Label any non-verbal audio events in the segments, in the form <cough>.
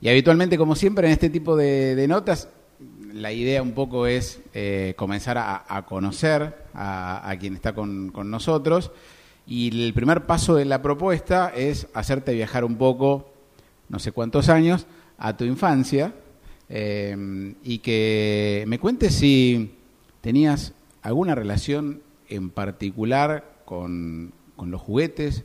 Y habitualmente, como siempre, en este tipo de, notas, la idea un poco es eh, comenzar a, conocer a, quien está con, nosotros. Y el primer paso de la propuesta es hacerte viajar un poco, no sé cuántos años, a tu infancia eh, y que me cuentes si tenías alguna relación en particular con, con los juguetes,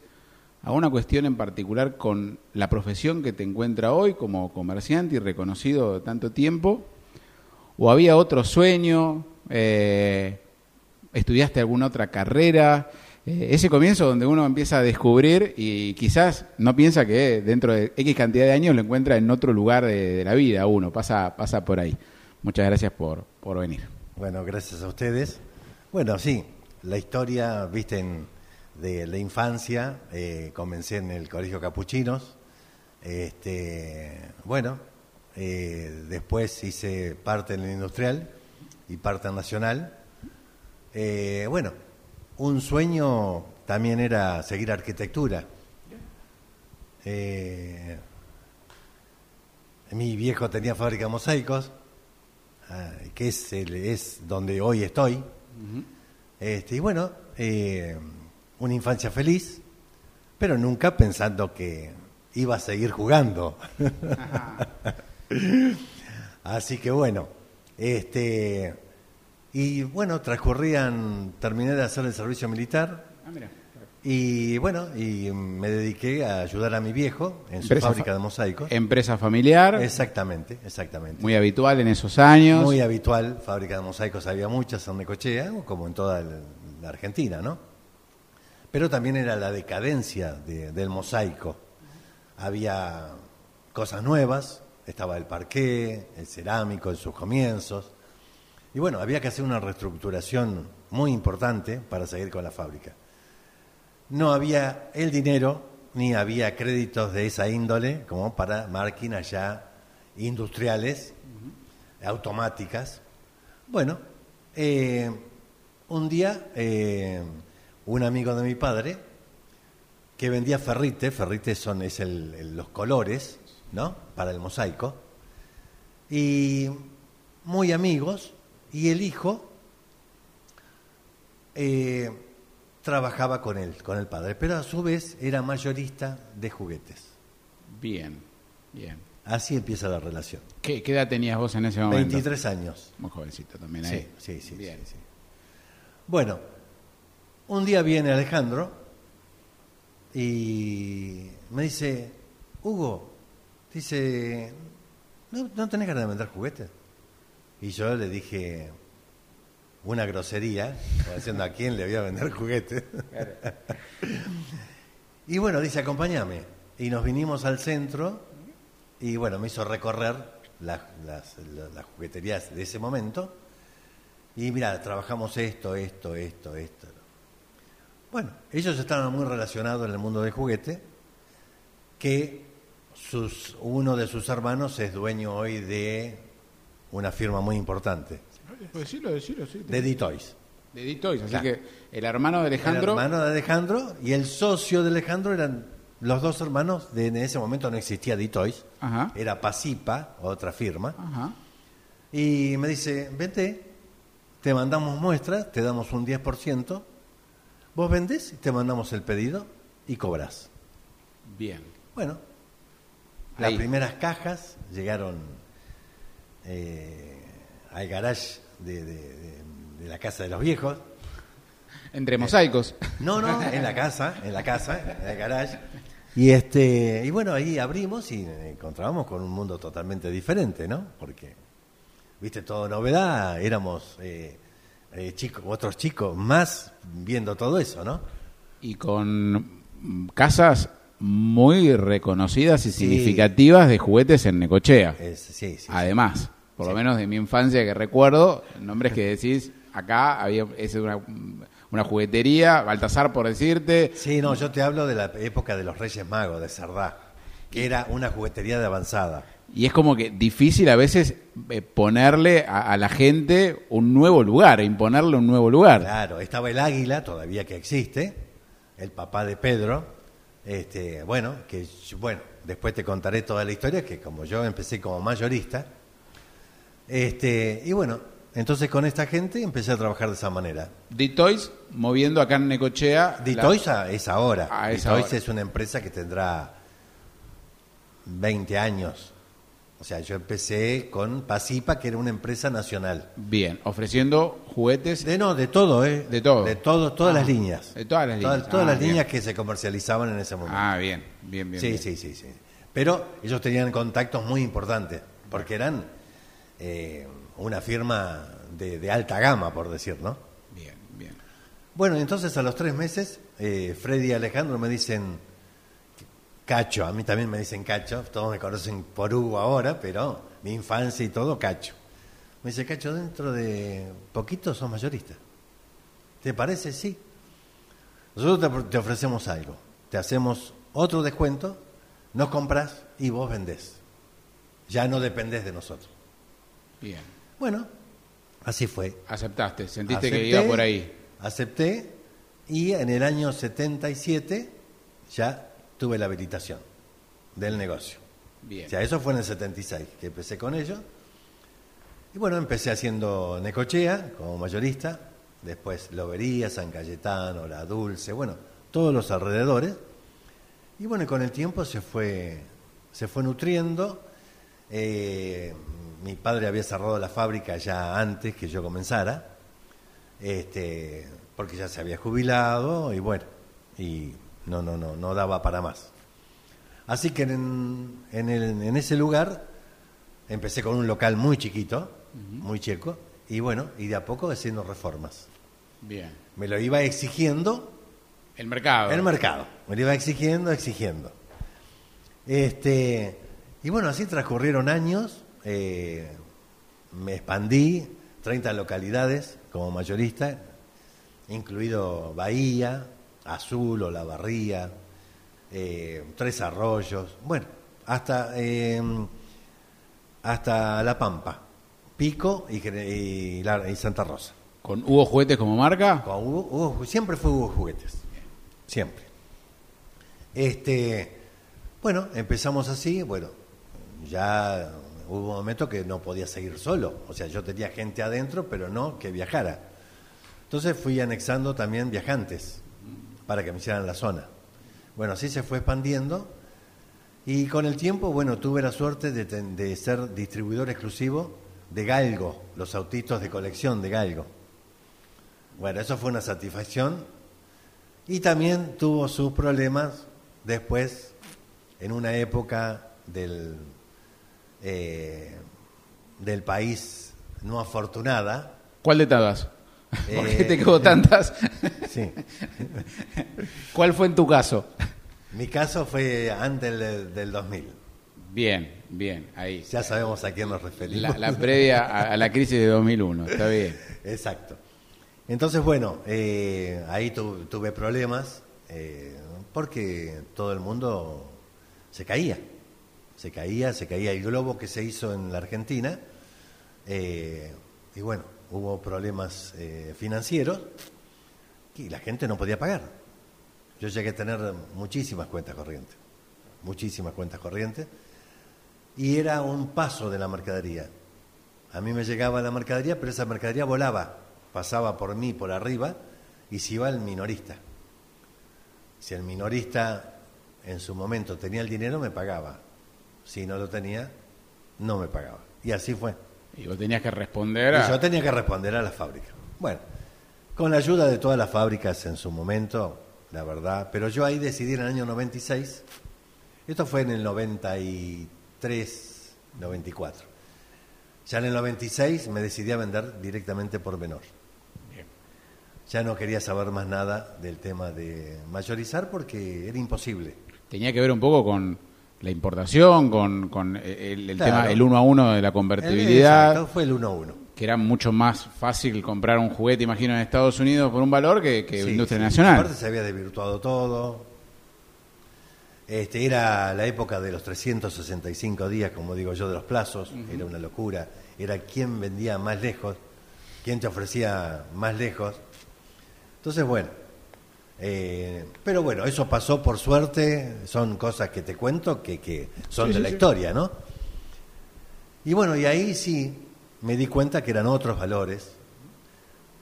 alguna cuestión en particular con la profesión que te encuentra hoy como comerciante y reconocido tanto tiempo, o había otro sueño, eh, estudiaste alguna otra carrera, eh, ese comienzo donde uno empieza a descubrir y quizás no piensa que dentro de X cantidad de años lo encuentra en otro lugar de, la vida uno, pasa, pasa por ahí. Muchas gracias por, por venir. Bueno, gracias a ustedes. Bueno, sí, la historia, viste, de la infancia, eh, comencé en el Colegio Capuchinos, este, bueno, eh, después hice parte en el industrial y parte en nacional. Eh, bueno, un sueño también era seguir arquitectura. mi viejo tenía fábrica de mosaicos, ah, que es, es donde hoy estoy. este, y bueno, una infancia feliz, pero nunca pensando que iba a seguir jugando. <laughs> Así que bueno, este y bueno, transcurrían, terminé de hacer el servicio militar. Ah, y bueno, y me dediqué a ayudar a mi viejo en su fábrica de mosaicos. Empresa familiar. Exactamente, exactamente. Muy habitual en esos años. Muy habitual, fábrica de mosaicos había muchas en Necochea, como en toda la Argentina, ¿no? Pero también era la decadencia del mosaico. Había cosas nuevas, estaba el parqué, el cerámico en sus comienzos, y bueno, había que hacer una reestructuración muy importante para seguir con la fábrica. No había el dinero ni había créditos de esa índole como para máquinas ya industriales, automáticas. Bueno, eh, un día eh, un amigo de mi padre que vendía ferrite, ferrite son es los colores, ¿no? Para el mosaico. Y muy amigos, y el hijo eh, trabajaba con él, con el padre, pero a su vez era mayorista de juguetes. Bien, bien. Así empieza la relación. ¿Qué, edad tenías vos en ese momento? 23 años. Muy jovencito también ahí. Sí, sí, sí. Bien. sí, sí. Bueno, un día viene Alejandro y me dice, Hugo, dice, ¿no, tenés ganas de vender juguetes? Y yo le dije una grosería, diciendo a quién le voy a vender juguetes. y bueno, dice, acompáñame. Y nos vinimos al centro y bueno, me hizo recorrer las, las, las jugueterías de ese momento. Y mira, trabajamos esto, esto, esto, esto. Bueno, ellos estaban muy relacionados en el mundo del juguete, que sus, uno de sus hermanos es dueño hoy de una firma muy importante. Decirlo, decirlo, sí. De D-Toys. De D-Toys, así que el hermano de Alejandro... El hermano de Alejandro y el socio de Alejandro eran los dos hermanos, de, en ese momento no existía D-Toys, era Pasipa, otra firma, y me dice, vente, te mandamos muestras, te damos un 10%, Vos vendés y te mandamos el pedido y cobras. Bien. Bueno, las primeras cajas llegaron eh, al garage de, la casa de los viejos. Entre mosaicos. no, no, en la casa, en la casa, en el garage. Y este, y bueno, ahí abrimos y encontrábamos con un mundo totalmente diferente, ¿no? Porque, viste, todo novedad, éramos eh, eh, chicos, otros chicos más viendo todo eso, ¿no? Y con casas muy reconocidas y significativas de juguetes en Necochea. sí, sí, Además, por lo menos de mi infancia que recuerdo, nombres que decís, acá había es una, una juguetería, Baltasar por decirte. Sí, no, yo te hablo de la época de los Reyes Magos, de Sardá, que era una juguetería de avanzada. Y es como que difícil a veces eh, ponerle a, la gente un nuevo lugar, imponerle un nuevo lugar. Claro, estaba el águila, todavía que existe, el papá de Pedro, este, bueno, que bueno, después te contaré toda la historia, que como yo empecé como mayorista, este, y bueno, entonces con esta gente empecé a trabajar de esa manera. Ditoys moviendo acá en Necochea. Ditoys a- es ahora. Ditoys es una empresa que tendrá 20 años. O sea, yo empecé con Pasipa, que era una empresa nacional. Bien, ofreciendo juguetes De no, de todo, ¿eh? De todo. De todo, todas Ah, las líneas. de todas las líneas. Todas, Ah, las bien. líneas que se comercializaban en ese momento. Ah, bien, bien, bien. sí, bien. sí, sí, sí. Pero ellos tenían contactos muy importantes, porque eran eh, una firma de, de alta gama, por decir, ¿no? Bien, bien. Bueno, entonces a los tres meses, eh, Freddy y Alejandro me dicen Cacho, a mí también me dicen Cacho, todos me conocen por Hugo ahora, pero mi infancia y todo, Cacho. Me dice, Cacho, dentro de poquito sos mayorista. ¿Te parece? Sí. Nosotros te, ofrecemos algo, te hacemos otro descuento, nos compras y vos vendés. Ya no dependés de nosotros. Bien. Bueno, así fue. Aceptaste, sentiste que iba por ahí. Acepté y en el año 77 ya tuve la habilitación del negocio. Bien. O sea, eso fue en el 76 que empecé con ello. Y bueno, empecé haciendo Necochea como mayorista, después Lobería, San Cayetano, La Dulce, bueno, todos los alrededores. Y bueno, con el tiempo se fue, se fue nutriendo. Eh, mi padre había cerrado la fábrica ya antes que yo comenzara, este, porque ya se había jubilado y bueno, y no, no, no, no daba para más. Así que en, en, el- en ese lugar empecé con un local muy chiquito, muy chico, y bueno, y de a poco haciendo reformas. Bien. Me lo iba exigiendo El mercado. el mercado. Me lo iba exigiendo, exigiendo. Este, y bueno, así transcurrieron años. eh, me expandí, 30 localidades como mayorista, incluido Bahía, Azul o La Barría, eh, Tres Arroyos, bueno, hasta, eh, hasta La Pampa, Pico y, y y Santa Rosa. Con Hugo Juguetes como marca. Con Hugo- Hugo- siempre fue Hugo Juguetes. Siempre. Este, bueno, empezamos así, bueno, ya hubo un momento que no podía seguir solo. O sea, yo tenía gente adentro, pero no que viajara. Entonces fui anexando también viajantes para que me hicieran la zona. Bueno, así se fue expandiendo. Y con el tiempo, bueno, tuve la suerte de, de ser distribuidor exclusivo de Galgo, los autitos de colección de Galgo. Bueno, eso fue una satisfacción. Y también tuvo sus problemas después, en una época del, eh, del país no afortunada. ¿Cuál de todas? ¿Por qué Eh, te quedó tantas? <laughs> Sí. ¿Cuál fue en tu caso? Mi caso fue antes del, del 2000. Bien, bien, ahí. Ya sabemos a quién nos referimos. La, la previa a, a la crisis de 2001, está bien. Exacto. Entonces, bueno, eh, ahí tu- tuve problemas eh, porque todo el mundo se caía. Se caía, se caía el globo que se hizo en la Argentina. eh, y bueno, hubo problemas eh, financieros y la gente no podía pagar. Yo llegué a tener muchísimas cuentas corrientes. Muchísimas cuentas corrientes. Y era un paso de la mercadería. A mí me llegaba la mercadería, pero esa mercadería volaba, pasaba por mí, por arriba, y se iba al minorista. Si el minorista en su momento tenía el dinero, me pagaba. Si no lo tenía, no me pagaba. Y así fue. Y vos tenías que responder Y a... yo tenía que responder a la fábrica. Bueno, con la ayuda de todas las fábricas en su momento, la verdad, pero yo ahí decidí en el año 96, esto fue en el 93, 94. Ya en el 96 me decidí a vender directamente por menor. Bien. Ya no quería saber más nada del tema de mayorizar porque era imposible. Tenía que ver un poco con la importación, con, con el, el Claro. tema, el uno a uno de la convertibilidad, Exacto, fue el 1-1. que era mucho más fácil comprar un juguete, imagino, en Estados Unidos por un valor que, que Sí, industria sí. nacional. Aparte se había desvirtuado todo. Este, era la época de los 365 días, como digo yo, de los plazos. Era una locura. Era quién vendía más lejos, quién te ofrecía más lejos. Entonces, bueno, Eh, pero bueno, eso pasó por suerte, son cosas que te cuento que, que son Sí, de sí, la sí. historia, ¿no? Y bueno, y ahí sí me di cuenta que eran otros valores.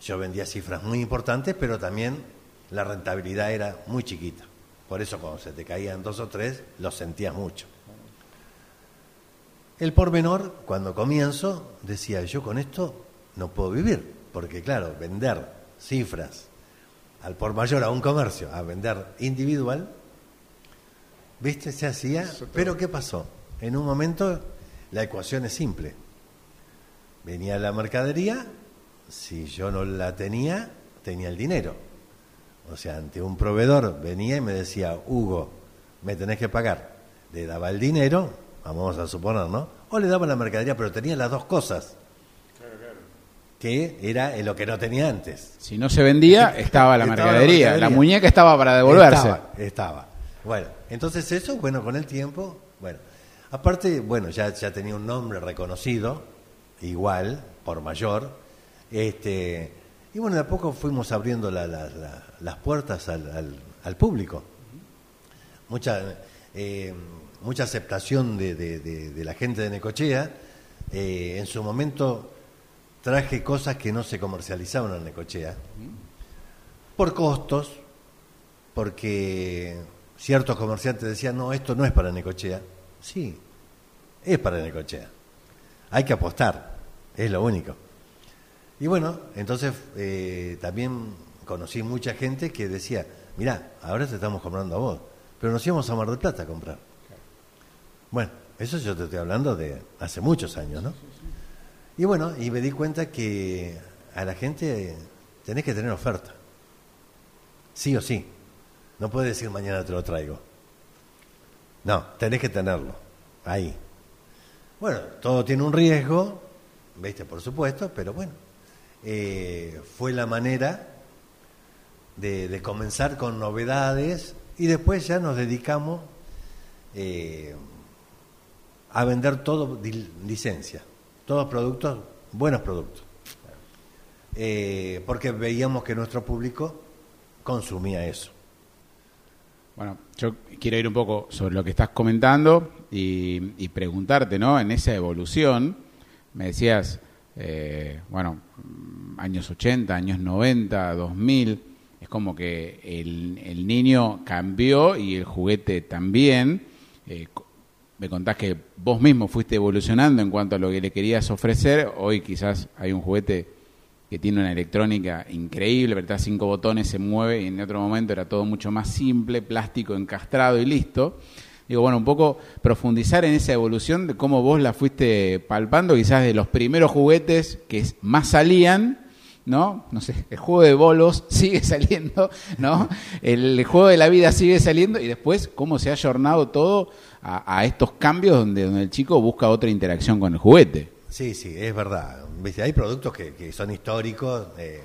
Yo vendía cifras muy importantes, pero también la rentabilidad era muy chiquita. Por eso cuando se te caían dos o tres, lo sentías mucho. El pormenor, cuando comienzo, decía, yo con esto no puedo vivir, porque claro, vender cifras al por mayor a un comercio, a vender individual, ¿viste? Se hacía, pero ¿qué pasó? En un momento la ecuación es simple. Venía la mercadería, si yo no la tenía, tenía el dinero. O sea, ante un proveedor venía y me decía, Hugo, me tenés que pagar. Le daba el dinero, vamos a suponer, ¿no? O le daba la mercadería, pero tenía las dos cosas. Que era lo que no tenía antes. Si no se vendía, <laughs> estaba la Estaba la mercadería. La, muñeca estaba para devolverse. Estaba, estaba. Bueno, entonces eso, bueno, con el tiempo, bueno. Aparte, bueno, ya, ya tenía un nombre reconocido, igual, por mayor. Este, y bueno, de a poco fuimos abriendo la- la- la- las puertas al, al- al público. Mucha, eh, mucha aceptación de, de- de- de la gente de Necochea. Eh, en su momento traje cosas que no se comercializaban en Necochea por costos, porque ciertos comerciantes decían, no, esto no es para Necochea. Sí, es para Necochea. Hay que apostar, es lo único. Y bueno, entonces eh, también conocí mucha gente que decía, mirá, ahora te estamos comprando a vos, pero nos íbamos a Mar del Plata a comprar. Bueno, eso yo te estoy hablando de hace muchos años, ¿no? Y bueno, y me di cuenta que a la gente tenés que tener oferta. Sí o sí. No puedes decir mañana te lo traigo. No, tenés que tenerlo. Ahí. Bueno, todo tiene un riesgo, ¿viste? Por supuesto, pero bueno. eh, fue la manera de, comenzar con novedades y después ya nos dedicamos eh, a vender todo licencia, todos productos, buenos productos. Eh, porque veíamos que nuestro público consumía eso. Bueno, yo quiero ir un poco sobre lo que estás comentando y, y preguntarte, ¿no? En esa evolución, me decías, eh, bueno, años 80, años 90, 2000, es como que el, el niño cambió y el juguete también. Eh, me contás que vos mismo fuiste evolucionando en cuanto a lo que le querías ofrecer. Hoy quizás hay un juguete que tiene una electrónica increíble, apretás cinco botones, se mueve, y en otro momento era todo mucho más simple, plástico encastrado y listo. Digo, bueno, un poco profundizar en esa evolución de cómo vos la fuiste palpando, quizás de los primeros juguetes que más salían, ¿no? No sé, el juego de bolos <laughs> sigue saliendo, ¿no? El juego de la vida sigue saliendo y después cómo se ha ayornado todo a, estos cambios donde, donde el chico busca otra interacción con el juguete. Sí, sí, es verdad. Hay productos que, que son históricos eh,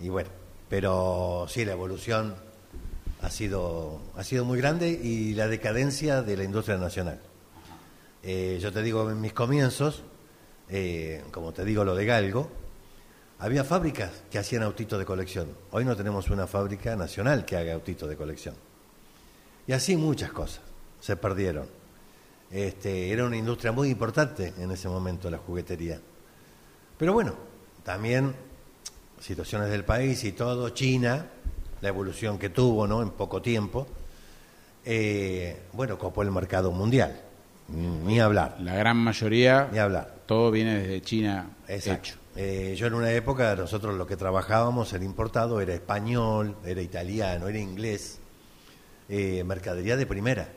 y bueno, pero sí, la evolución ha sido, ha sido muy grande y la decadencia de la industria nacional. Eh, yo te digo, en mis comienzos, eh, como te digo lo de Galgo, había fábricas que hacían autitos de colección. Hoy no tenemos una fábrica nacional que haga autitos de colección. Y así muchas cosas se perdieron. Este, era una industria muy importante en ese momento la juguetería. Pero bueno, también situaciones del país y todo, China, la evolución que tuvo ¿no? en poco tiempo, eh, bueno, copó el mercado mundial. Ni hablar, La gran mayoría, ni hablar. todo viene desde China Exacto. hecho. Eh, yo en una época, nosotros lo que trabajábamos, el importado era español, era italiano, era inglés, eh, mercadería de primera.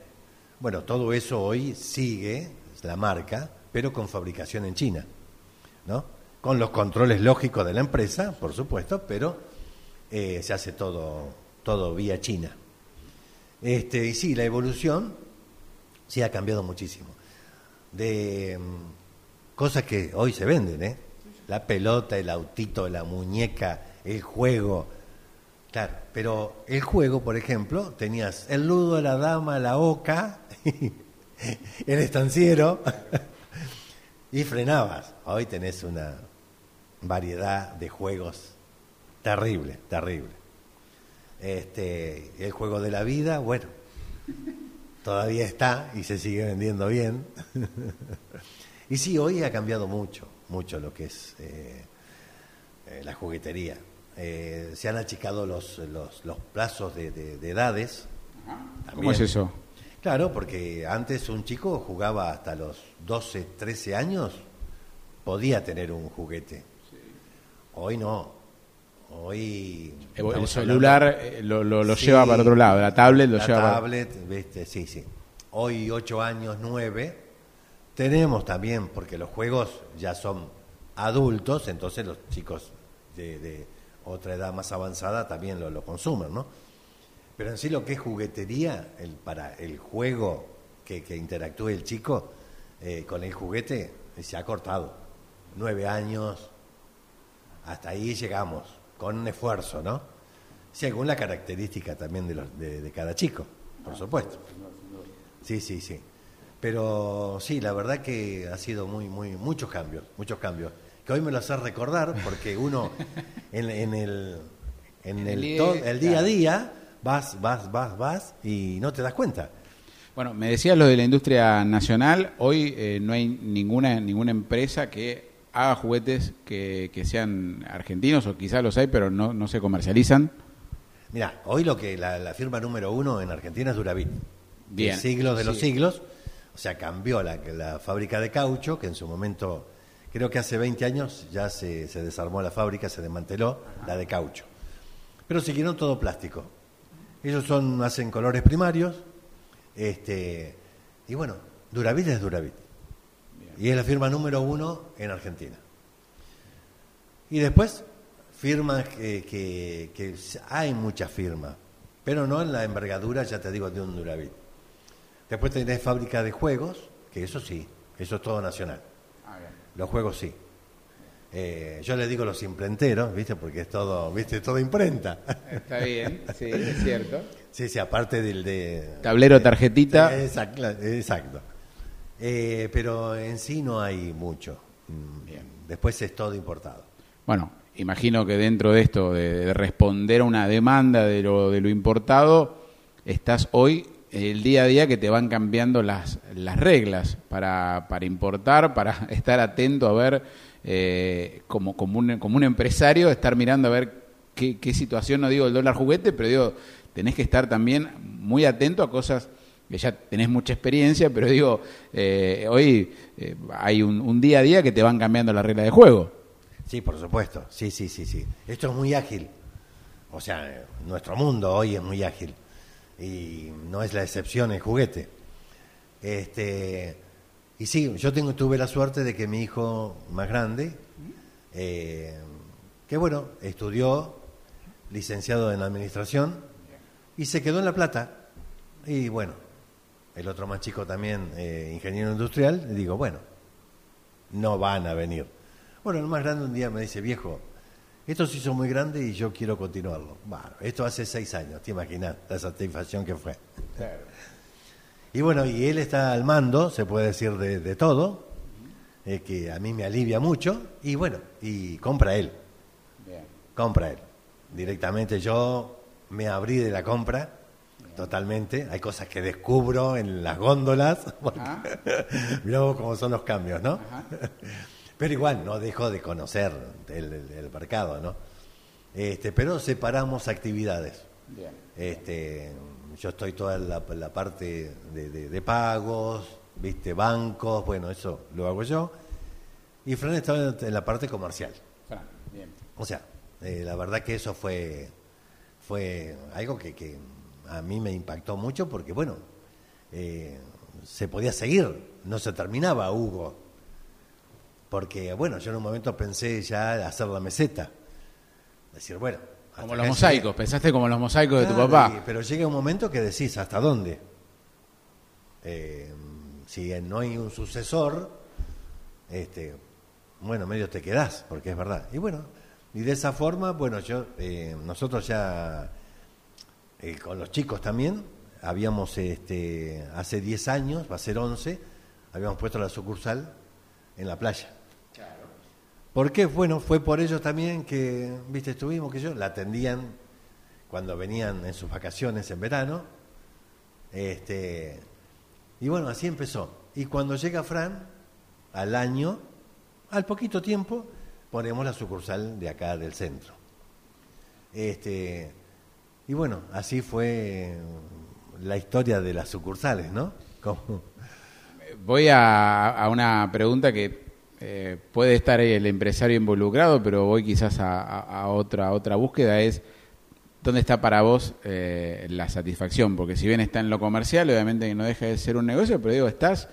Bueno, todo eso hoy sigue, es la marca, pero con fabricación en China, ¿no? Con los controles lógicos de la empresa, por supuesto, pero eh, se hace todo, todo vía China. Este, y sí, la evolución sí ha cambiado muchísimo. De mm, cosas que hoy se venden, ¿eh? La pelota, el autito, la muñeca, el juego. Claro, pero el juego, por ejemplo, tenías el ludo, la dama, la oca, <laughs> el estanciero, <laughs> y frenabas. Hoy tenés una variedad de juegos terrible, terrible. Este, el juego de la vida, bueno, todavía está y se sigue vendiendo bien. <laughs> y sí, hoy ha cambiado mucho, mucho lo que es eh, eh, la juguetería. Eh, se han achicado los, los, los plazos de, de- de edades. ¿Cómo es eso? Claro, porque antes un chico jugaba hasta los 12, 13 años, podía tener un juguete. Hoy no. Hoy. El, estamos celular eh, lo, lo- lo Sí, lleva para otro lado, la tablet lo la lleva para... tablet, viste, sí, sí. Hoy, 8 años, 9, tenemos también, porque los juegos ya son adultos, entonces los chicos de, de otra edad más avanzada también lo, lo consumen, ¿no? Pero en sí lo que es juguetería, el, para el juego que, que interactúe el chico eh, con el juguete, eh, se ha cortado. Nueve años, hasta ahí llegamos, con un esfuerzo, ¿no? Según la característica también de, los, de, de cada chico, por supuesto. Sí, sí, sí. Pero sí, la verdad que ha sido muy, muy, muchos cambios, muchos cambios. Que hoy me lo hace recordar porque uno <laughs> en, en el, en el, día- to- el día a día vas, vas, vas, vas y no te das cuenta. Bueno, me decías lo de la industria nacional. Hoy eh, no hay ninguna ninguna empresa que haga juguetes que, que sean argentinos, o quizás los hay, pero no, no se comercializan. Mira, hoy lo que la, la firma número uno en Argentina es Duravit. Bien, De siglos de los sí. siglos. O sea, cambió la, la fábrica de caucho, que en su momento, creo que hace 20 años ya se, se desarmó la fábrica, se desmanteló la de caucho. Pero siguieron todo plástico. Ellos son, hacen colores primarios. Este, y bueno, Duravit es Duravit. Y es la firma número uno en Argentina. Y después, firmas que, que- que hay muchas firmas, pero no en la envergadura, ya te digo, de un Duravit. Después tenés fábrica de juegos, que eso sí, eso es todo nacional. Los juegos sí. Eh, yo le digo los imprenteros, ¿viste? Porque es todo, ¿viste? Todo imprenta. Está bien, sí, <laughs> es cierto. sí, sí, aparte del de... Tablero, tarjetita. Exacto. exacto. Eh, pero en sí no hay mucho. Mm, Bien. Después es todo importado. Bueno, imagino que dentro de esto, de, de responder a una demanda de lo, de lo importado, estás hoy el día a día que te van cambiando las, las reglas para, para importar, para <laughs> estar atento a ver, eh, como, como, un, como un empresario, estar mirando a ver qué, qué situación, no digo el dólar juguete, pero digo, tenés que estar también muy atento a cosas que ya tenés mucha experiencia, pero digo, eh, hoy eh, hay un, un día a día que te van cambiando las reglas de juego. Sí, por supuesto. Sí, sí, sí, sí. Esto es muy ágil. O sea, nuestro mundo hoy es muy ágil. Y no es la excepción el juguete. Este, y sí, yo tengo, tuve la suerte de que mi hijo más grande, eh, que bueno, estudió licenciado en administración y se quedó en La Plata. Y bueno, el otro más chico también, eh, ingeniero industrial, y digo, bueno, no van a venir. Bueno, el más grande un día me dice, viejo, esto se hizo muy grande y yo quiero continuarlo. Bueno, esto hace seis años, te imaginas la satisfacción que fue. Y bueno, y él está al mando, se puede decir, de, de todo, eh, que a mí me alivia mucho, y bueno, y compra él, compra él. Directamente yo me abrí de la compra, totalmente. Hay cosas que descubro en las góndolas, <laughs> porque Ah. <laughs> mirá vos cómo son los cambios, ¿no? Ajá. Pero igual, no dejo de conocer el, el- el mercado, ¿no? Este, pero separamos actividades. Bien. Este, yo estoy toda la, la parte de, de- de pagos, viste, bancos, bueno, eso lo hago yo. Y Fran estaba en la parte comercial. Fran, bien. O sea, eh, la verdad que eso fue, fue algo que, que a mí me impactó mucho porque, bueno, eh, se podía seguir, no se terminaba Hugo. Porque, bueno, yo en un momento pensé ya hacer la meseta. Decir, bueno. Como los mosaicos, llegué. pensaste como los mosaicos de tu papá. y- pero llega un momento que decís, ¿hasta dónde? Eh, si no hay un sucesor, este, bueno, medio te quedás, porque es verdad. Y bueno, y de esa forma, bueno, yo, eh, nosotros ya, eh, con los chicos también, habíamos, este, hace 10 años, va a ser 11, habíamos puesto la sucursal en la playa. ¿Por qué? Bueno, fue por ellos también que, viste, estuvimos, que yo, la atendían cuando venían en sus vacaciones en verano. Este, y bueno, así empezó. Y cuando llega Fran, al año, al poquito tiempo, ponemos la sucursal de acá del centro. Este, y bueno, así fue la historia de las sucursales, ¿no? <laughs> Voy a, una pregunta que eh, puede estar el empresario involucrado, pero voy quizás a, otra, otra búsqueda, es ¿dónde está para vos eh, la satisfacción? Porque si bien está en lo comercial, obviamente que no deja de ser un negocio, pero digo, estás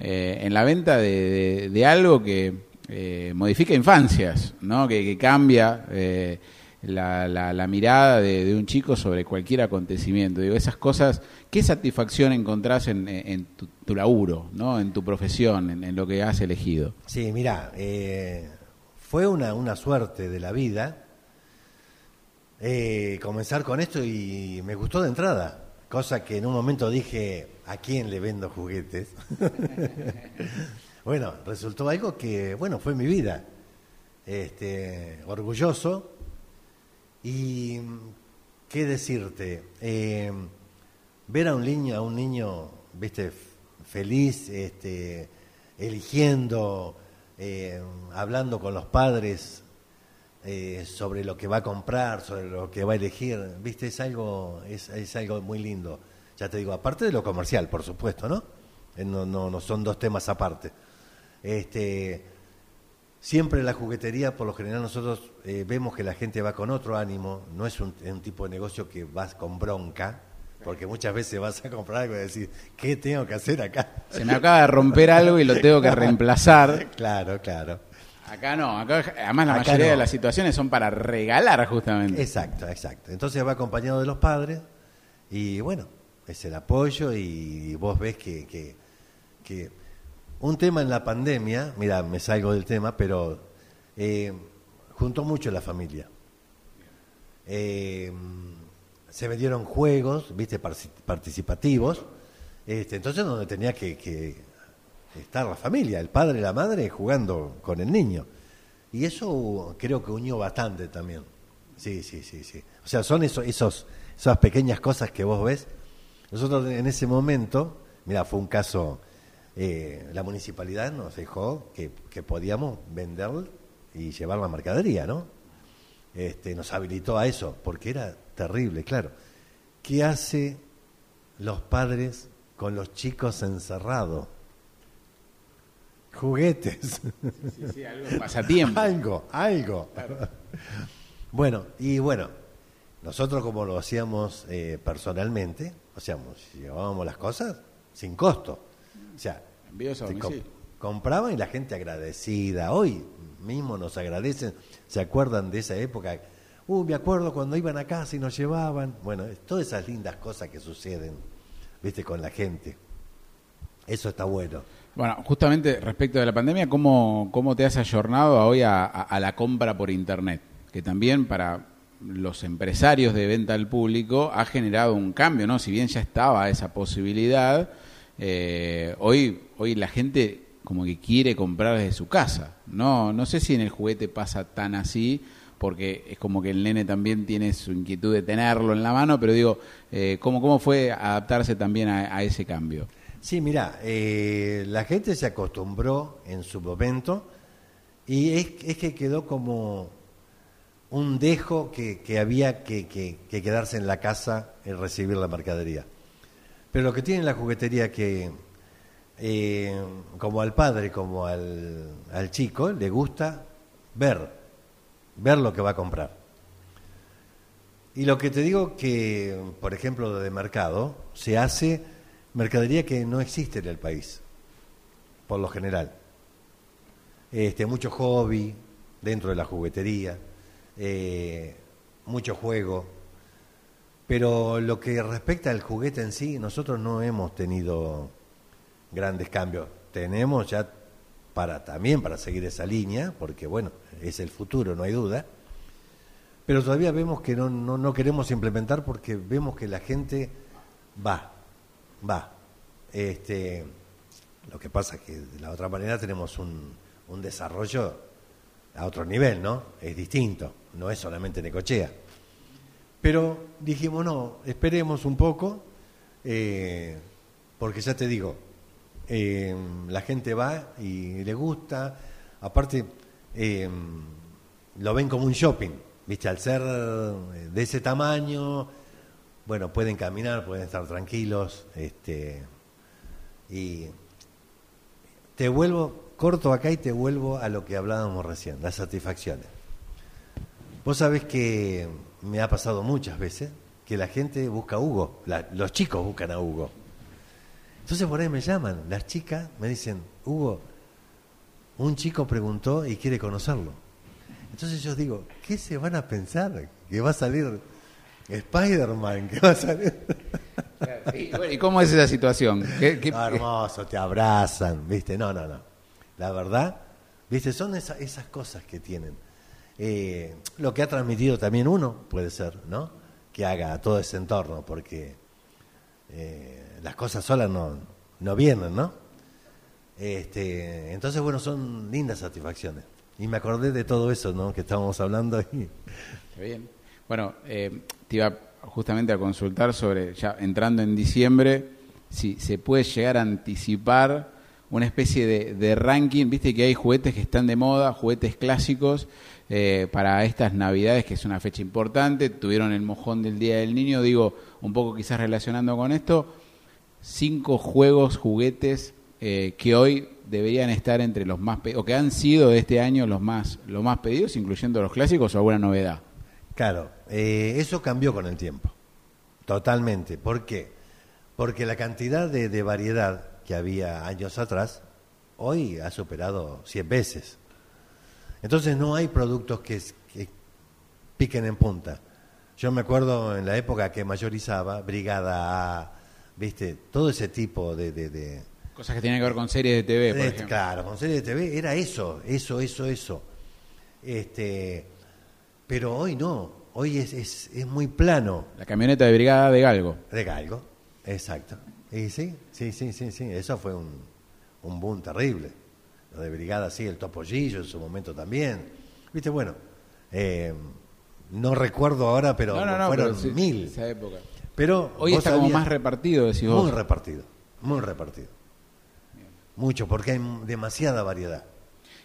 eh, en la venta de, algo que eh, modifica infancias, ¿no? que, cambia eh, la, mirada de, un chico sobre cualquier acontecimiento. Digo, esas cosas, ¿qué satisfacción encontrás en, tu, laburo, ¿no? en tu profesión, en, lo que has elegido? Sí, mira, fue una, una suerte de la vida comenzar con esto y me gustó de entrada cosa que en un momento dije, ¿a quién le vendo juguetes? <laughs> bueno, resultó algo que, bueno, fue mi vida. Este, orgulloso y, ¿qué decirte? Eh, ver a un niño, a un niño, viste, feliz, este, eligiendo, eh, hablando con los padres eh, sobre lo que va a comprar, sobre lo que va a elegir, viste, es algo, es, es, algo muy lindo. Ya te digo, aparte de lo comercial, por supuesto, ¿no? No, no, no son dos temas aparte. Este, siempre en la juguetería, por lo general, nosotros eh, vemos que la gente va con otro ánimo, no es un, un, tipo de negocio que vas con bronca, porque muchas veces vas a comprar algo y decir, ¿qué tengo que hacer acá? Se me acaba de romper algo y lo <laughs> tengo que reemplazar. claro, claro. Acá no, acá además la mayoría de las situaciones son para regalar justamente. Exacto, exacto. Entonces va acompañado de los padres y bueno, es el apoyo y vos ves que, que, un tema en la pandemia, mira, me salgo del tema, pero eh, juntó mucho la familia. Eh, se vendieron juegos, viste, participativos, este, entonces donde tenía que, que estar la familia, el padre y la madre jugando con el niño. Y eso creo que unió bastante también. Sí, sí, sí, sí. O sea, son esos, esos, esas pequeñas cosas que vos ves. Nosotros en ese momento, mira, fue un caso, eh, la municipalidad nos dejó que, que podíamos vender y llevar la mercadería, ¿no? Este, nos habilitó a eso, porque era terrible, claro. ¿Qué hace los padres con los chicos encerrados? Juguetes. Sí, sí, algo pasatiempo. <laughs> algo, algo. <laughs> Bueno, y bueno, nosotros como lo hacíamos eh, personalmente, o sea, llevábamos las cosas sin costo. O sea, compraban y la gente agradecida. Hoy mismo nos agradecen, se acuerdan de esa época. Uh, me acuerdo cuando iban a casa y nos llevaban. Bueno, todas esas lindas cosas que suceden, viste, con la gente. Eso está bueno. Bueno, justamente respecto de la pandemia, ¿cómo, cómo te has ayornado hoy a, la compra por Internet? Que también para los empresarios de venta al público ha generado un cambio, ¿no? Si bien ya estaba esa posibilidad, eh, hoy, hoy la gente como que quiere comprar desde su casa. No, no sé si en el juguete pasa tan así, porque es como que el nene también tiene su inquietud de tenerlo en la mano, pero digo, eh, ¿cómo, ¿cómo fue adaptarse también a ese cambio? Sí, mira, eh, la gente se acostumbró en su momento y es, que quedó como un dejo que, había que, quedarse en la casa y recibir la mercadería. Pero lo que tiene la juguetería que, eh, como al padre, como al, al chico, le gusta ver, ver lo que va a comprar. Y lo que te digo que, por ejemplo, de mercado, se hace mercadería que no existe en el país, por lo general. Este, mucho hobby dentro de la juguetería, eh, mucho juego, pero lo que respecta al juguete en sí, nosotros no hemos tenido grandes cambios. Tenemos ya para también para seguir esa línea, porque bueno, es el futuro, no hay duda. Pero todavía vemos que no, no, no queremos implementar porque vemos que la gente va, va. Este, lo que pasa es que de la otra manera tenemos un, un desarrollo a otro nivel, ¿no? Es distinto, no es solamente Necochea. Pero dijimos, no, esperemos un poco, eh, porque ya te digo, eh, la gente va y le gusta, aparte eh, lo ven como un shopping, ¿viste? Al ser de ese tamaño, bueno, pueden caminar, pueden estar tranquilos, este, y te vuelvo, corto acá y te vuelvo a lo que hablábamos recién, las satisfacciones. Vos sabés que me ha pasado muchas veces que la gente busca a Hugo, los chicos buscan a Hugo. Entonces por ahí me llaman, las chicas me dicen, Hugo, un chico preguntó y quiere conocerlo. Entonces yo digo, ¿qué se van a pensar? Que va a salir Spider-Man, que va a salir... ¿Y cómo es esa situación? hermoso, te abrazan, ¿viste? No, no, no. La verdad, ¿viste? Son esas cosas que tienen. Eh, lo que ha transmitido también uno, puede ser, ¿no? Que haga todo ese entorno, porque eh, las cosas solas no, no vienen, ¿no? Este, entonces, bueno, son lindas satisfacciones. Y me acordé de todo eso, ¿no? Que estábamos hablando. Y... Bien. Bueno, eh, te iba justamente a consultar sobre, ya entrando en diciembre, si se puede llegar a anticipar una especie de ranking. Viste que hay juguetes que están de moda, juguetes clásicos, eh, para estas Navidades, que es una fecha importante. Tuvieron el mojón del Día del Niño, digo, un poco quizás relacionando con esto cinco juegos, juguetes eh, que hoy deberían estar entre los más o que han sido de este año los más los más pedidos, incluyendo los clásicos o alguna novedad. Claro, eh, eso cambió con el tiempo, totalmente. ¿Por qué? Porque la cantidad de, variedad que había años atrás hoy ha superado 100 veces. Entonces no hay productos que, que piquen en punta. Yo me acuerdo en la época que mayorizaba Brigada A, ¿viste? Todo ese tipo de, Cosas que tienen que ver con series de TV, por ejemplo. Claro, con series de TV era eso, eso, eso, eso. Este, pero hoy no, hoy es, es, es muy plano. La camioneta de brigada de Galgo. De Galgo, exacto. Y sí, sí, sí, sí, sí, eso fue un, un boom terrible. De brigada, sí, el Topollillo en su momento también. Viste, bueno, eh, no recuerdo ahora, pero fueron mil. Esa época. Pero hoy está como más repartido, decís vos. Muy repartido, muy repartido. Mucho, porque hay demasiada variedad.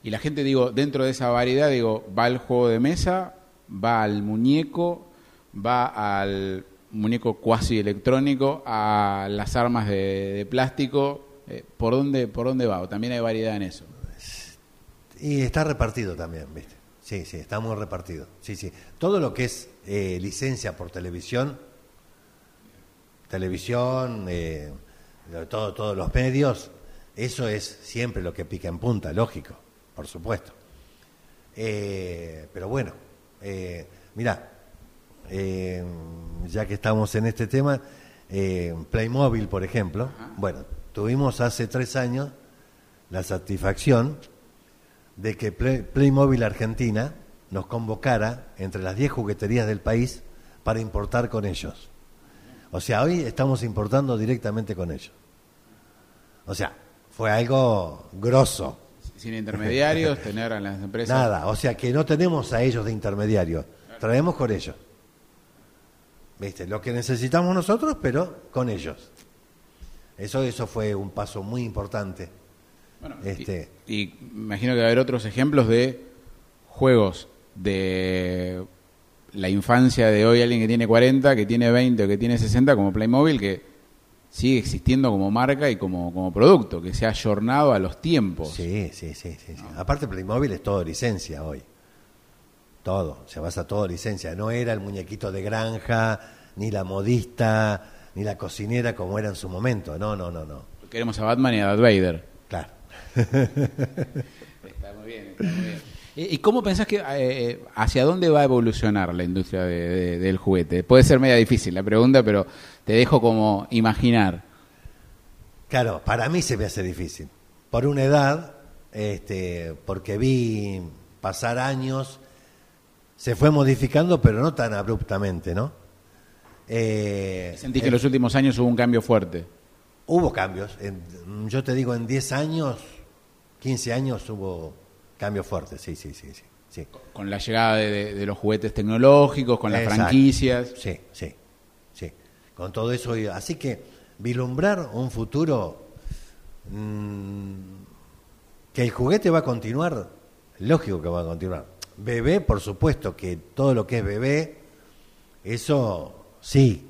Y la gente, digo, dentro de esa variedad, digo, va al juego de mesa, va al muñeco, va al muñeco cuasi electrónico, a las armas de, plástico. Eh, ¿por, dónde, ¿Por dónde va? ¿O también hay variedad en eso? Y está repartido también, ¿viste? Sí, sí, está muy repartido. Sí, sí. Todo lo que es eh, licencia por televisión televisión, eh, todo, todos los medios, eso es siempre lo que pica en punta, lógico, por supuesto. Eh, pero bueno, eh, mira, eh, ya que estamos en este tema, Playmobil, por ejemplo, bueno, tuvimos hace tres años la satisfacción de que Playmobil Argentina nos convocara entre las diez jugueterías del país para importar con ellos. O sea, hoy estamos importando directamente con ellos. O sea, fue algo grosso. Sin intermediarios, <laughs> tener a las empresas. Nada, o sea que no tenemos a ellos de intermediarios, traemos con ellos. ¿Viste? Lo que necesitamos nosotros, pero con ellos. Eso, eso fue un paso muy importante. Bueno, este... y, y imagino que va a haber otros ejemplos de juegos de la infancia de hoy, alguien que tiene 40, que tiene 20 o que tiene 60, como Playmobil, que sigue existiendo como marca y como, como producto, que se ha ayornado a los tiempos. Sí, sí, sí. sí, Aparte Playmobil es todo licencia hoy. Todo, se basa todo licencia. No era el muñequito de granja, ni la modista, ni la cocinera como era en su momento. No, no, no, no. Queremos a Batman y a Darth Vader. Está muy bien, está muy bien. ¿Y cómo pensás que eh, hacia dónde va a evolucionar la industria del juguete? Puede ser media difícil la pregunta, pero te dejo como imaginar. Claro, para mí se me hace difícil. Por una edad, este, porque vi pasar años, se fue modificando, pero no tan abruptamente, ¿no? Eh, Sentí que en los últimos años hubo un cambio fuerte. Hubo cambios. En, yo te digo, en 10 años, 15 años hubo Cambio fuerte, sí, sí, sí, sí. sí. Con la llegada de, de- de los juguetes tecnológicos, con las Exacto. franquicias. Sí, sí, sí. Con todo eso. Así que vislumbrar un futuro mm, que el juguete va a continuar, lógico que va a continuar. Bebé, por supuesto que todo lo que es bebé, eso sí.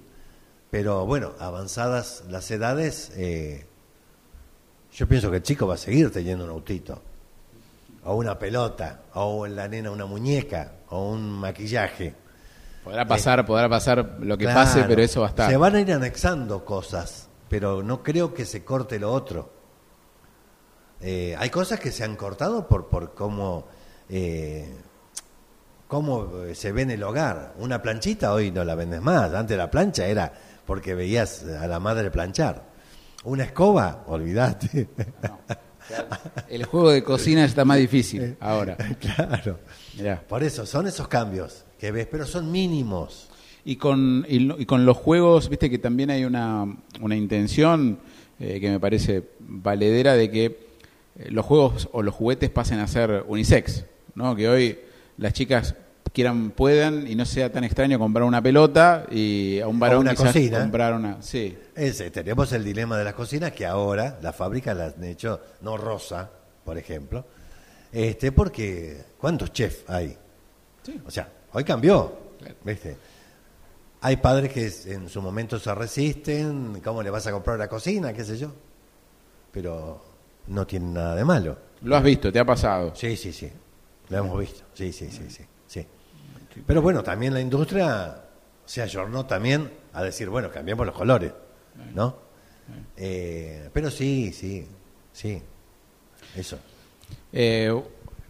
Pero bueno, avanzadas las edades, eh, yo pienso que el chico va a seguir teniendo un autito, o una pelota, o la nena una muñeca, o un maquillaje. Podrá pasar, podrá pasar lo que Claro. pase, pero eso va a estar. Se van a ir anexando cosas, pero no creo que se corte lo otro. Eh, hay cosas que se han cortado por, por cómo, eh, cómo se ve en el hogar. Una planchita hoy no la vendes más. Antes la plancha era porque veías a la madre planchar. Una escoba, olvídate. <laughs> El juego de cocina está más difícil ahora. <laughs> claro. Mirá. Por eso son esos cambios que ves, pero son mínimos. Y con, y, y con los juegos, viste que también hay una, una intención eh, que me parece valedera de que eh, los juegos o los juguetes pasen a ser unisex, ¿no? Que hoy las chicas quieran, puedan y no sea tan extraño comprar una pelota y a un varón una quizás cocina. comprar una... Sí, Ese, tenemos el dilema de las cocinas que ahora las fábricas las han hecho no rosa, por ejemplo, este porque ¿cuántos chefs hay? Sí. O sea, hoy cambió, Claro. ¿viste? Hay padres que en su momento se resisten, ¿cómo le vas a comprar la cocina? qué sé yo? Pero no tiene nada de malo. lo has visto, te ha pasado. Sí, sí, sí. Lo hemos visto. Sí, sí, sí, sí, sí. Pero bueno, también la industria se ayornó también a decir, bueno, cambiemos los colores, ¿no? Eh, pero sí, sí, sí. Eso. Eh,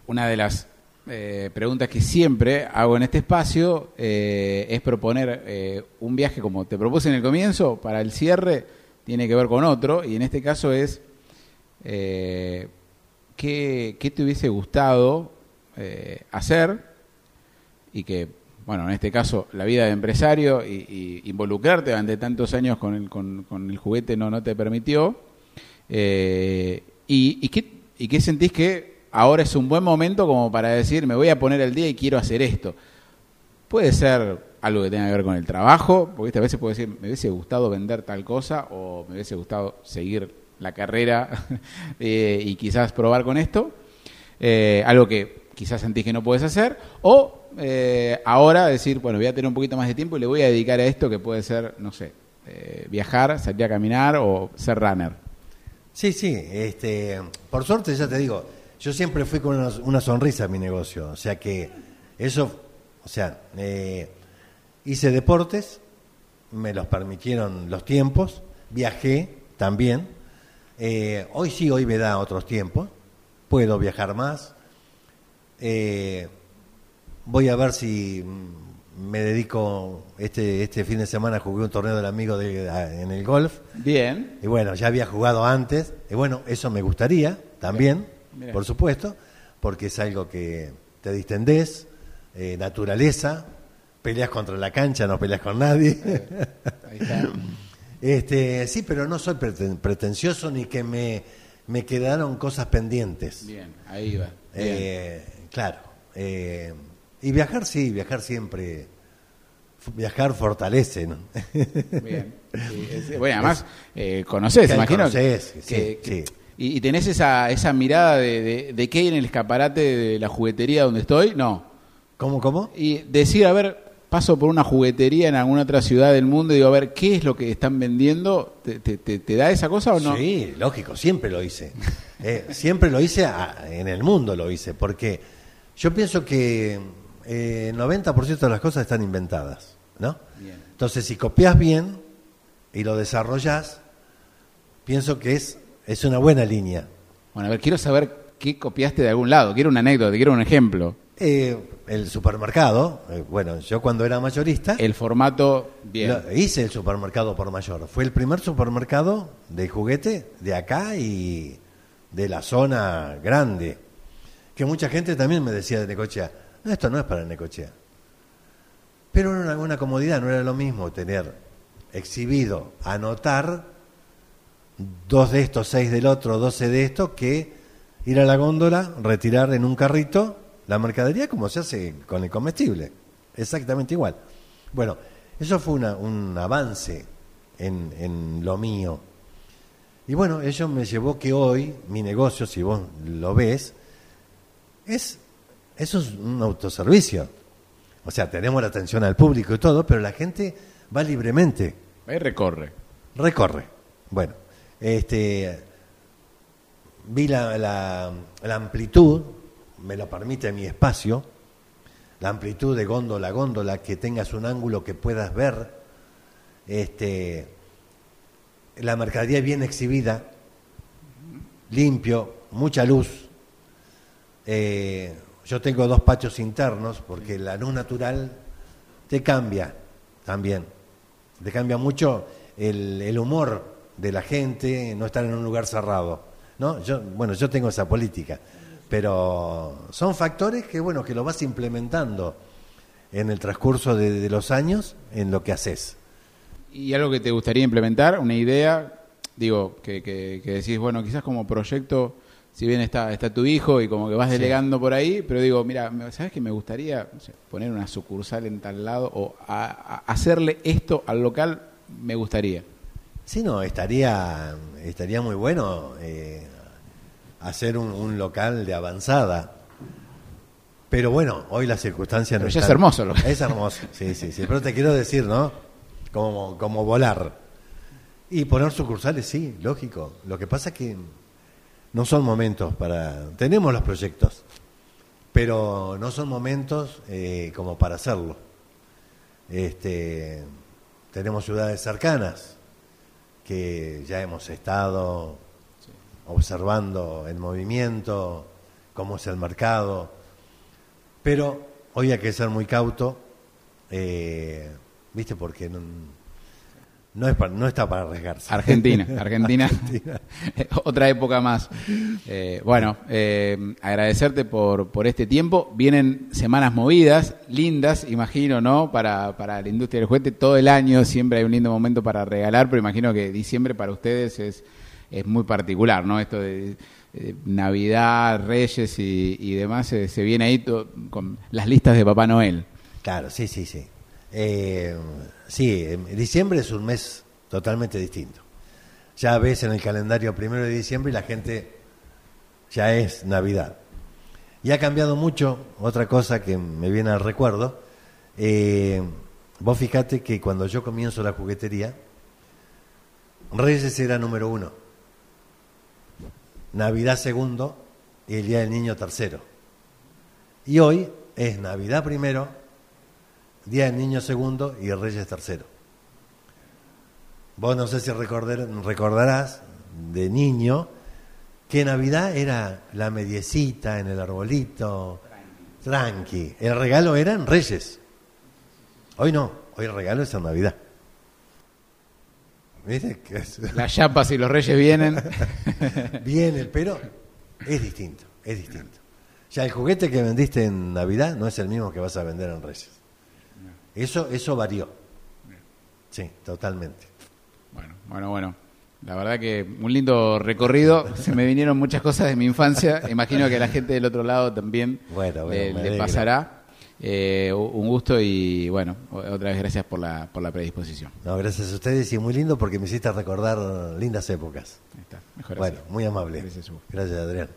una de las eh, preguntas que siempre hago en este espacio es proponer un viaje como te propuse en el comienzo, para el cierre tiene que ver con otro, y en este caso es ¿qué, qué te hubiese gustado eh, hacer y que, bueno, en este caso la vida de empresario y, involucrarte durante tantos años con el, con, el juguete no, no te permitió. Eh, y, y qué, ¿Y qué sentís que ahora es un buen momento como para decir, me voy a poner al día y quiero hacer esto? Puede ser algo que tenga que ver con el trabajo, porque a veces puede decir, me hubiese gustado vender tal cosa o me hubiese gustado seguir la carrera <laughs> eh, y quizás probar con esto, algo que quizás sentís que no puedes hacer, o eh, ahora decir, bueno, voy a tener un poquito más de tiempo y le voy a dedicar a esto que puede ser, no sé, eh, viajar, salir a caminar o ser runner. Sí, sí, este, por suerte ya te digo, yo siempre fui con una, sonrisa en mi negocio, o sea que eso, o sea, eh, hice deportes, me los permitieron los tiempos, viajé también, hoy sí, hoy me da otros tiempos, puedo viajar más, eh, voy a ver si me dedico, este, este fin de semana jugué un torneo del amigo de- en el golf, Bien, y bueno, ya había jugado antes, y bueno, eso me gustaría también, por supuesto, porque es algo que te distendés, eh, naturaleza, peleas contra la cancha, no peleas con nadie. <laughs> ahí está. este, sí, pero no soy preten- pretencioso ni que me, me quedaron cosas pendientes. Bien, ahí va. Bien. Eh, claro. eh, y viajar sí, viajar siempre. Viajar fortalece, ¿no? <laughs> Bien. Sí, es- bueno, además, eh, conocés, Que imagino. conocés, que- sí, que- sí. Y, y tenés esa, esa mirada de, de, de qué hay en el escaparate de la juguetería donde estoy, no. ¿Cómo, cómo? Y decir, a ver, paso por una juguetería en alguna otra ciudad del mundo y digo, a ver, ¿qué es lo que están vendiendo? ¿Te, te, te- te da esa cosa o no? Sí, lógico, siempre lo hice. Eh, siempre lo hice a- en el mundo, lo hice, porque yo pienso que eh, 90% de las cosas están inventadas, ¿no? Bien. Entonces, si copias bien y lo desarrollas, pienso que es, es una buena línea. Bueno, a ver, quiero saber qué copiaste de algún lado. Quiero una anécdota, quiero un ejemplo. Eh, el supermercado, eh, bueno, yo cuando era mayorista, El formato, bien. lo- hice el supermercado por mayor. Fue el primer supermercado de juguete de acá y de la zona grande. Que mucha gente también me decía de Necochea, no, esto no es para Necochea. Pero era una, comodidad, no era lo mismo tener exhibido, anotar dos de estos, seis del otro, doce de estos, que ir a la góndola, retirar en un carrito la mercadería como se hace con el comestible, exactamente igual. Bueno, eso fue un avance en, en lo mío. Y bueno, eso me llevó que hoy mi negocio, si vos lo ves, es eso es un autoservicio. O sea, tenemos la atención al público y todo, pero la gente va libremente. Ahí recorre. Recorre. Bueno, este, vi la, la, la amplitud, me lo permite mi espacio, la amplitud de góndola a góndola, que tengas un ángulo que puedas ver, este, la mercadería bien exhibida, limpio, mucha luz. Eh, yo tengo dos patios internos porque la luz natural te cambia también, te cambia mucho el, el humor de la gente, no estar en un lugar cerrado. ¿no? Yo, bueno, yo tengo esa política, pero son factores que, bueno, que lo vas implementando en el transcurso de, de los años en lo que haces. ¿Y algo que te gustaría implementar? ¿Una idea? Digo, que, que, que decís, bueno, quizás como proyecto, si bien está, está tu hijo y como que vas Sí. delegando por ahí, pero digo, mira, ¿sabes que me gustaría no sé, poner una sucursal en tal lado o a- a- hacerle esto al local? Me gustaría. Sí, no, estaría, estaría muy bueno eh, hacer un, un local de avanzada. Pero bueno, hoy las circunstancias Pero no ya es hermoso lo que- Es hermoso, sí, sí, sí. Pero te quiero decir, ¿no? Como, como volar. Y poner sucursales, sí, lógico. Lo que pasa es que no son momentos para... Tenemos los proyectos, pero no son momentos eh, como para hacerlo. Este, tenemos ciudades cercanas que ya hemos estado observando el movimiento, cómo es el mercado, pero hoy hay que ser muy cauto, eh, ¿viste? Porque no, es pa- no está para arriesgarse. Argentina, <laughs> Argentina, Argentina. <laughs> otra época más. Eh, bueno, eh, agradecerte por, por este tiempo. Vienen semanas movidas, lindas, imagino, ¿no? Para, para la industria del juguete todo el año, siempre hay un lindo momento para regalar, pero imagino que diciembre para ustedes es, es muy particular, ¿no? Esto de Navidad, Reyes y, y demás, eh, se viene ahí to- con las listas de Papá Noel. Claro, sí, sí, sí. Eh, sí, em, diciembre es un mes totalmente distinto. Ya ves en el calendario primero de diciembre y la gente ya es Navidad. Y ha cambiado mucho, otra cosa que me viene al recuerdo, eh, vos fijate que cuando yo comienzo la juguetería, Reyes era número uno, Navidad segundo y el Día del Niño tercero. Y hoy es Navidad primero, Día del Niño segundo y Reyes tercero. Vos no sé si recordar- recordarás de niño que Navidad era la mediecita en el arbolito, tranqui. El regalo era en Reyes. Hoy no, hoy el regalo es en Navidad. ¿Viste? <laughs> Que es- Las chapas y los Reyes vienen. <laughs> Viene, pero es distinto, es distinto. Ya el juguete que vendiste en Navidad no es el mismo que vas a vender en Reyes. Eso, eso varió. Sí, totalmente. Bueno, bueno, bueno. La verdad que un lindo recorrido. <laughs> Se me vinieron muchas cosas de mi infancia. Imagino que a la gente del otro lado también Bueno, bueno, le, pasará. Eh, un gusto y bueno, otra vez gracias por la, por la predisposición. No, gracias a ustedes y muy lindo porque me hiciste recordar lindas épocas. Está. Mejor Bueno, así. muy amable. Gracias. Gracias, Adrián.